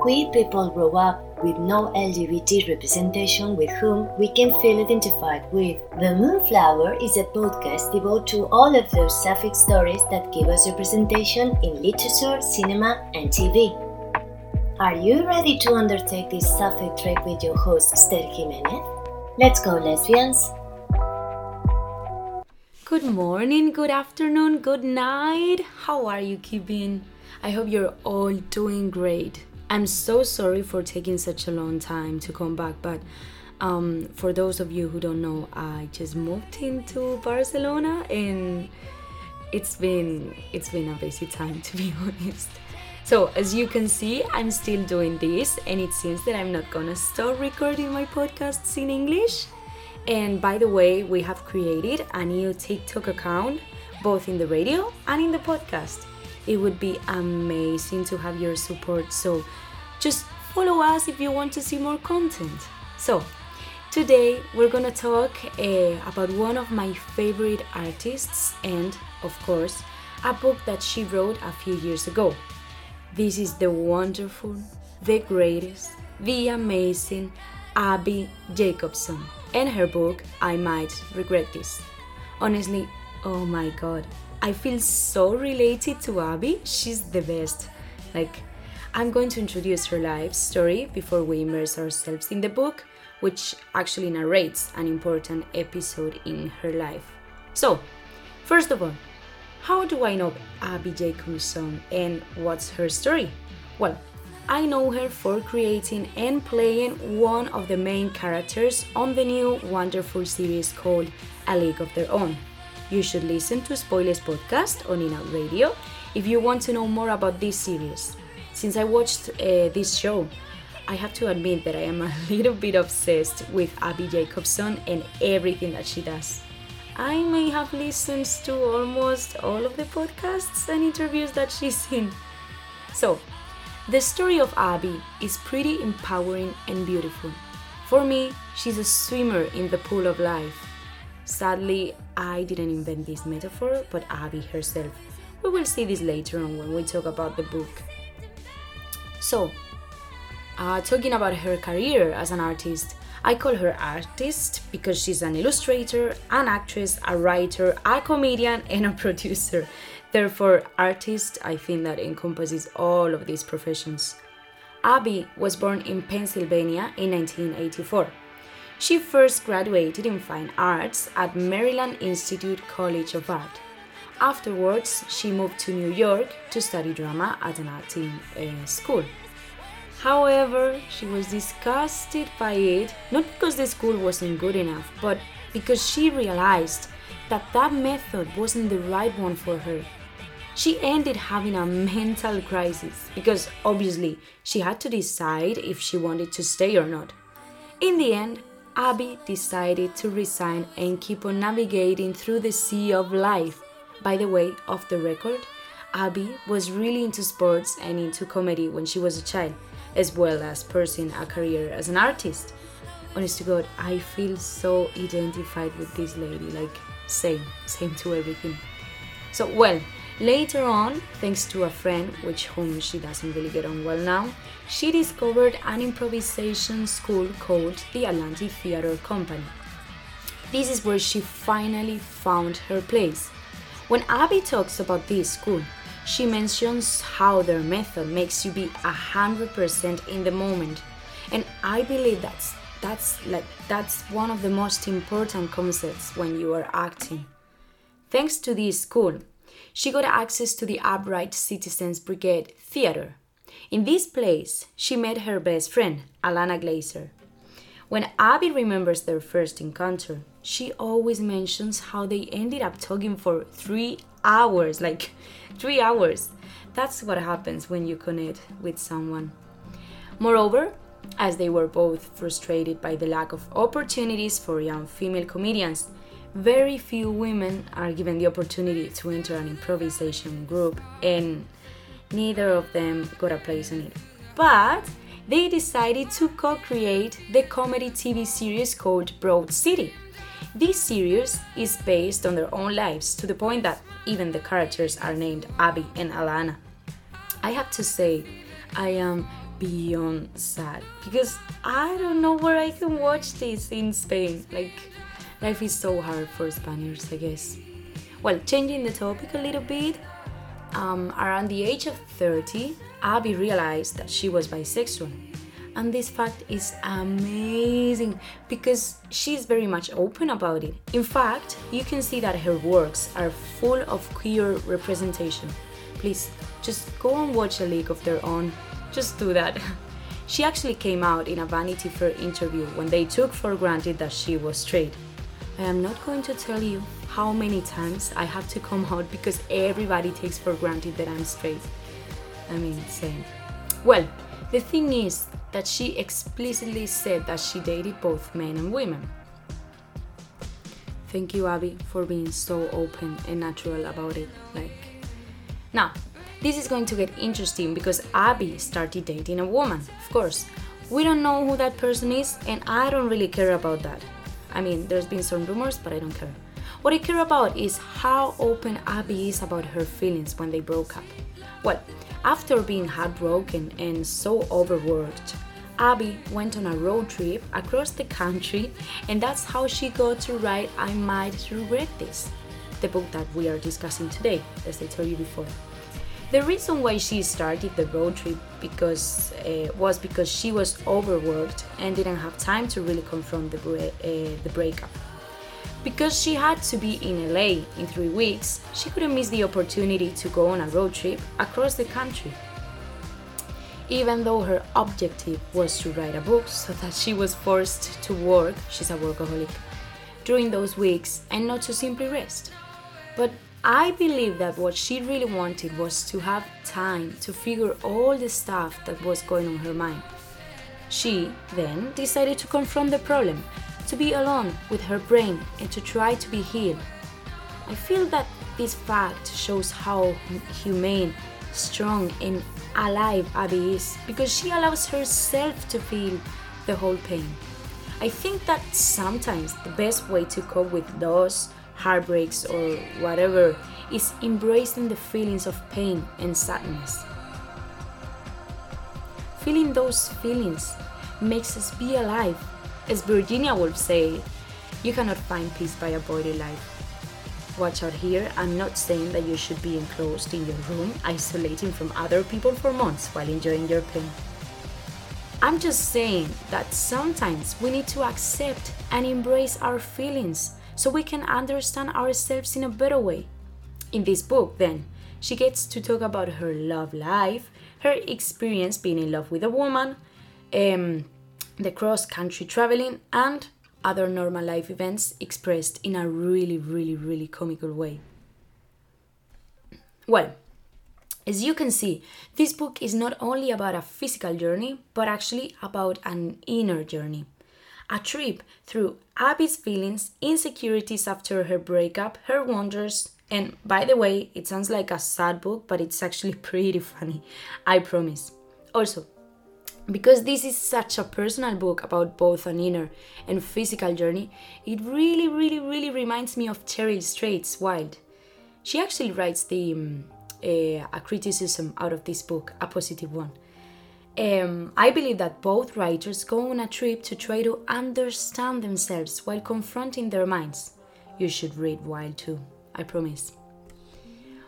queer people grow up with no LGBT representation with whom we can feel identified with. The Moonflower is a podcast devoted to all of those sapphic stories that give us representation in literature, cinema, and TV. Are you ready to undertake this sapphic trek with your host, Esther Jimenez? Let's go, lesbians! Good morning, good afternoon, good night. How are you keeping? I hope you're all doing great. I'm so sorry for taking such a long time to come back, but um, for those of you who don't know, I just moved into Barcelona and it's been it's been a busy time to be honest. So as you can see, I'm still doing this, and it seems that I'm not gonna stop recording my podcasts in English. And by the way, we have created a new TikTok account, both in the radio and in the podcast. It would be amazing to have your support, so just follow us if you want to see more content. So, today we're gonna talk uh, about one of my favorite artists and, of course, a book that she wrote a few years ago. This is the wonderful, the greatest, the amazing Abbi Jacobson and her book I Might Regret This. Honestly, oh my god, I feel so related to Abbi, She's the best. Like, I'm going to introduce her life story before we immerse ourselves in the book, which actually narrates an important episode in her life. So, first of all, how do I know Abbi Jacobson and what's her story? Well, I know her for creating and playing one of the main characters on the new wonderful series called A League of Their Own. You should listen to Spoilers podcast on In Radio if you want to know more about this series. Since I watched uh, this show, I have to admit that I am a little bit obsessed with Abbi Jacobson and everything that she does. I may have listened to almost all of the podcasts and interviews that she's in. So, the story of Abbi is pretty empowering and beautiful. For me, she's a swimmer in the pool of life. Sadly, I didn't invent this metaphor, but Abbi herself. We will see this later on when we talk about the book. So, uh, talking about her career as an artist, I call her artist because she's an illustrator, an actress, a writer, a comedian, and a producer. Therefore, artist, I think that encompasses all of these professions. Abbi was born in Pennsylvania in 1984. She first graduated in fine arts at Maryland Institute College of Art. Afterwards, she moved to New York to study drama at an acting uh, school. However, she was disgusted by it, not because the school wasn't good enough, but because she realized that that method wasn't the right one for her she ended having a mental crisis because obviously she had to decide if she wanted to stay or not. In the end, Abbi decided to resign and keep on navigating through the sea of life. By the way, off the record, Abbi was really into sports and into comedy when she was a child, as well as pursuing a career as an artist. Honest to God, I feel so identified with this lady, like, same, same to everything. So, well, Later on, thanks to a friend, which whom she doesn't really get on well now, she discovered an improvisation school called the Atlantic Theatre Company. This is where she finally found her place. When Abbi talks about this school, she mentions how their method makes you be a hundred percent in the moment, and I believe that's that's like that's one of the most important concepts when you are acting. Thanks to this school, she got access to the Upright Citizens Brigade Theater. In this place, she met her best friend, Ilana Glazer. When Abbi remembers their first encounter, she always mentions how they ended up talking for three hours like, three hours. That's what happens when you connect with someone. Moreover, as they were both frustrated by the lack of opportunities for young female comedians, very few women are given the opportunity to enter an improvisation group, and neither of them got a place in it. But they decided to co create the comedy TV series called Broad City. This series is based on their own lives to the point that even the characters are named Abbi and Ilana. I have to say, I am beyond sad because I don't know where I can watch this in Spain. Like, life is so hard for Spaniards, I guess. Well, changing the topic a little bit, um, around the age of 30, Abbi realized that she was bisexual. And this fact is amazing because she's very much open about it. In fact, you can see that her works are full of queer representation. Please, just go and watch A League of Their Own. Just do that. She actually came out in a Vanity Fair interview when they took for granted that she was straight. I am not going to tell you how many times I have to come out because everybody takes for granted that I'm straight. I mean, same. Well, the thing is that she explicitly said that she dated both men and women. Thank you, Abbi, for being so open and natural about it. Like, now, this is going to get interesting because Abbi started dating a woman, of course. We don't know who that person is, and I don't really care about that. I mean, there's been some rumors, but I don't care. What I care about is how open Abbi is about her feelings when they broke up. Well, after being heartbroken and so overworked, Abbi went on a road trip across the country, and that's how she got to write I Might Regret This, the book that we are discussing today, as I told you before. The reason why she started the road trip because uh, was because she was overworked and didn't have time to really confront the, bre- uh, the breakup. Because she had to be in LA in three weeks, she couldn't miss the opportunity to go on a road trip across the country. Even though her objective was to write a book so that she was forced to work, she's a workaholic, during those weeks and not to simply rest. But I believe that what she really wanted was to have time to figure all the stuff that was going on her mind. She then decided to confront the problem to be alone with her brain and to try to be healed. I feel that this fact shows how humane, strong, and alive Abbi is because she allows herself to feel the whole pain. I think that sometimes the best way to cope with those heartbreaks or whatever is embracing the feelings of pain and sadness. Feeling those feelings makes us be alive as Virginia Woolf said, you cannot find peace by avoiding life. Watch out here, I'm not saying that you should be enclosed in your room, isolating from other people for months while enjoying your pain. I'm just saying that sometimes we need to accept and embrace our feelings so we can understand ourselves in a better way. In this book, then, she gets to talk about her love life, her experience being in love with a woman, um, the cross country traveling, and other normal life events expressed in a really, really, really comical way. Well, as you can see, this book is not only about a physical journey, but actually about an inner journey. A trip through Abbi's feelings, insecurities after her breakup, her wonders, and by the way, it sounds like a sad book, but it's actually pretty funny, I promise. Also, because this is such a personal book about both an inner and physical journey, it really, really, really reminds me of Cheryl Strayed's Wild. She actually writes the um, a criticism out of this book, a positive one. Um, I believe that both writers go on a trip to try to understand themselves while confronting their minds. You should read Wild too, I promise.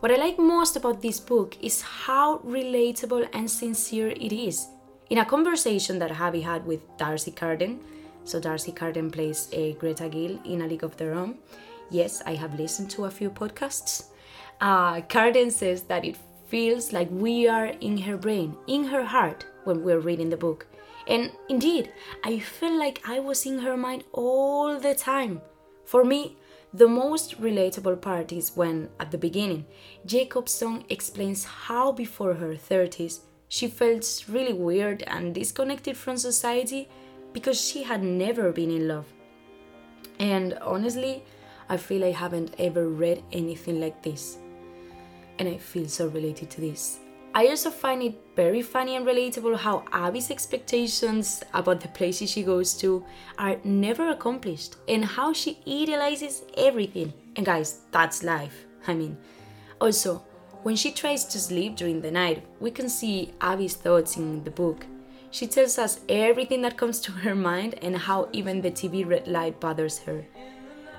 What I like most about this book is how relatable and sincere it is in a conversation that Abbi had with D'Arcy Carden, so D'Arcy Carden plays a Greta Gill in A League of Their Own. Yes, I have listened to a few podcasts. Uh, Carden says that it feels like we are in her brain, in her heart, when we're reading the book. And indeed, I feel like I was in her mind all the time. For me, the most relatable part is when, at the beginning, Jacobson explains how before her 30s she felt really weird and disconnected from society because she had never been in love. And honestly, I feel I haven't ever read anything like this. And I feel so related to this. I also find it very funny and relatable how Abbi's expectations about the places she goes to are never accomplished and how she idealizes everything. And guys, that's life. I mean, also, when she tries to sleep during the night, we can see Abbi's thoughts in the book. She tells us everything that comes to her mind and how even the TV red light bothers her.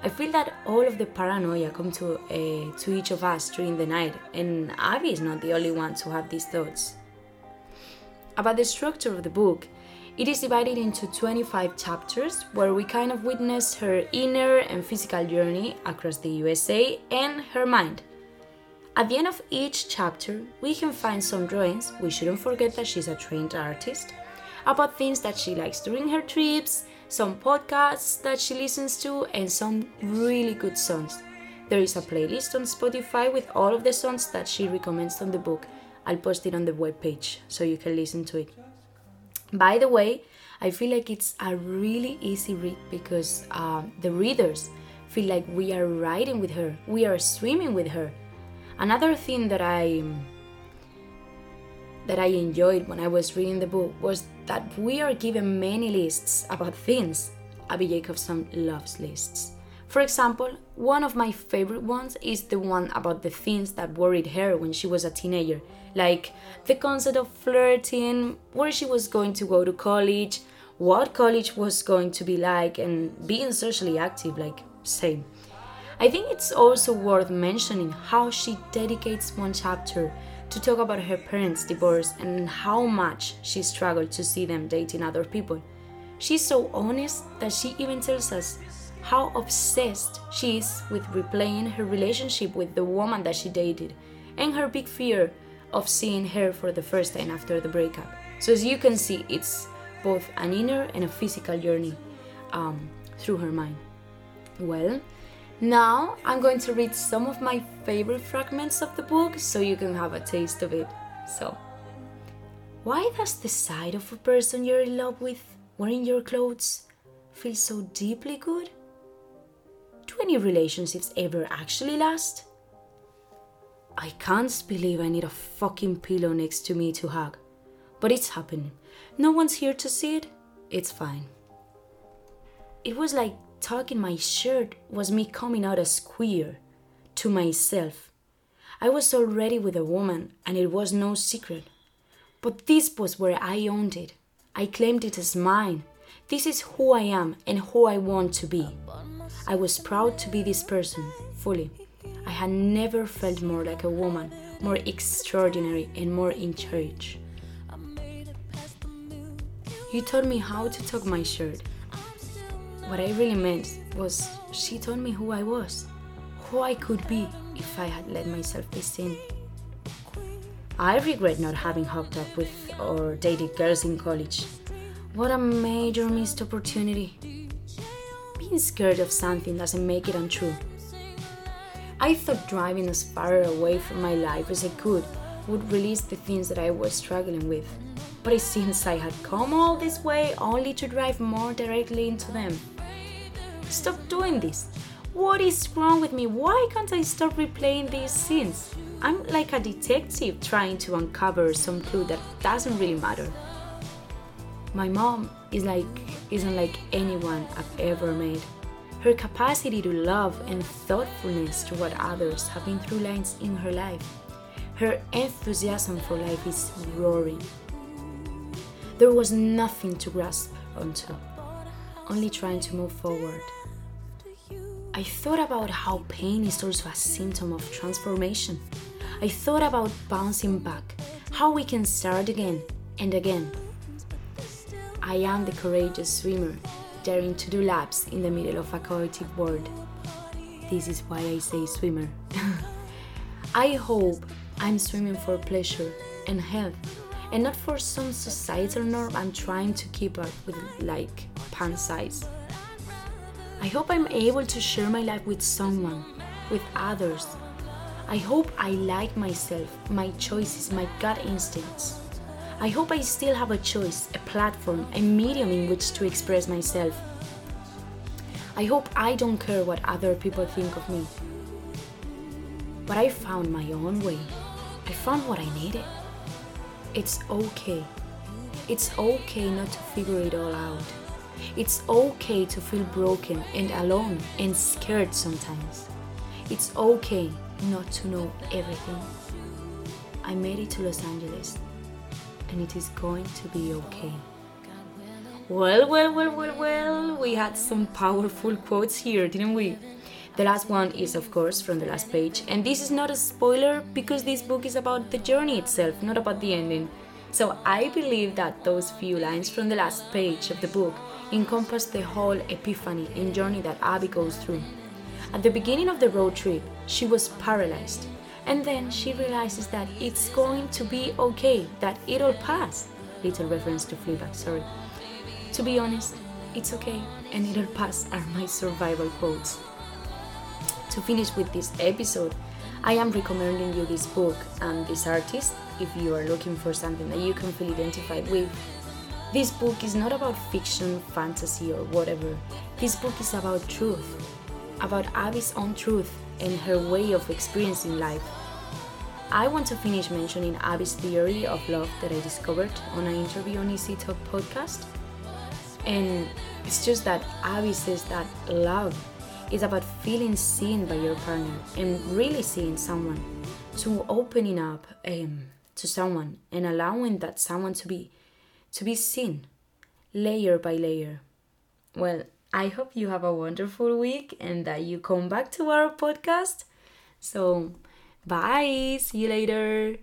I feel that all of the paranoia come to uh, to each of us during the night, and Abbi is not the only one to have these thoughts. About the structure of the book, it is divided into 25 chapters where we kind of witness her inner and physical journey across the USA and her mind. At the end of each chapter, we can find some drawings, we shouldn't forget that she's a trained artist, about things that she likes during her trips, some podcasts that she listens to, and some really good songs. There is a playlist on Spotify with all of the songs that she recommends on the book. I'll post it on the webpage so you can listen to it. By the way, I feel like it's a really easy read because uh, the readers feel like we are riding with her, we are swimming with her. Another thing that I that I enjoyed when I was reading the book was that we are given many lists about things. Abbi Jacobson loves lists. For example, one of my favorite ones is the one about the things that worried her when she was a teenager like the concept of flirting, where she was going to go to college, what college was going to be like, and being socially active, like, same. I think it's also worth mentioning how she dedicates one chapter to talk about her parents' divorce and how much she struggled to see them dating other people. She's so honest that she even tells us how obsessed she is with replaying her relationship with the woman that she dated and her big fear of seeing her for the first time after the breakup. So, as you can see, it's both an inner and a physical journey um, through her mind. Well, now I'm going to read some of my favorite fragments of the book so you can have a taste of it. So, why does the sight of a person you're in love with wearing your clothes feel so deeply good? Do any relationships ever actually last? I can't believe I need a fucking pillow next to me to hug. But it's happening. No one's here to see it. It's fine. It was like tucking my shirt was me coming out as queer to myself. I was already with a woman and it was no secret. But this was where I owned it. I claimed it as mine. This is who I am and who I want to be. I was proud to be this person, fully. I had never felt more like a woman, more extraordinary, and more in charge. You taught me how to tuck my shirt. What I really meant was she told me who I was, who I could be if I had let myself be seen. I regret not having hooked up with or dated girls in college. What a major missed opportunity. Being scared of something doesn't make it untrue. I thought driving as far away from my life as I could would release the things that I was struggling with. But it seems I had come all this way only to drive more directly into them. Stop doing this. What is wrong with me? Why can't I stop replaying these scenes? I'm like a detective trying to uncover some clue that doesn't really matter. My mom is like isn't like anyone I've ever made. Her capacity to love and thoughtfulness toward others have been through lines in her life. Her enthusiasm for life is roaring. There was nothing to grasp onto, only trying to move forward. I thought about how pain is also a symptom of transformation. I thought about bouncing back, how we can start again and again. I am the courageous swimmer daring to do laps in the middle of a chaotic world. This is why I say swimmer. I hope I'm swimming for pleasure and health and not for some societal norm I'm trying to keep up with, like pant size. I hope I'm able to share my life with someone, with others. I hope I like myself, my choices, my gut instincts. I hope I still have a choice, a platform, a medium in which to express myself. I hope I don't care what other people think of me. But I found my own way. I found what I needed. It's okay. It's okay not to figure it all out. It's okay to feel broken and alone and scared sometimes. It's okay not to know everything. I made it to Los Angeles and it is going to be okay. Well, well, well, well, well, we had some powerful quotes here, didn't we? The last one is, of course, from the last page, and this is not a spoiler because this book is about the journey itself, not about the ending. So I believe that those few lines from the last page of the book encompass the whole epiphany and journey that Abbi goes through. At the beginning of the road trip, she was paralyzed, and then she realizes that it's going to be okay, that it'll pass. Little reference to Fleabag, sorry. To be honest, it's okay, and it'll pass are my survival quotes. To finish with this episode, I am recommending you this book and this artist if you are looking for something that you can feel identified with. This book is not about fiction, fantasy, or whatever. This book is about truth, about Abbi's own truth and her way of experiencing life. I want to finish mentioning Abbi's theory of love that I discovered on an interview on Easy Talk podcast. And it's just that Abbi says that love is about feeling seen by your partner and really seeing someone, to opening up um, to someone and allowing that someone to be to be seen layer by layer. Well, I hope you have a wonderful week and that you come back to our podcast. So, bye. See you later.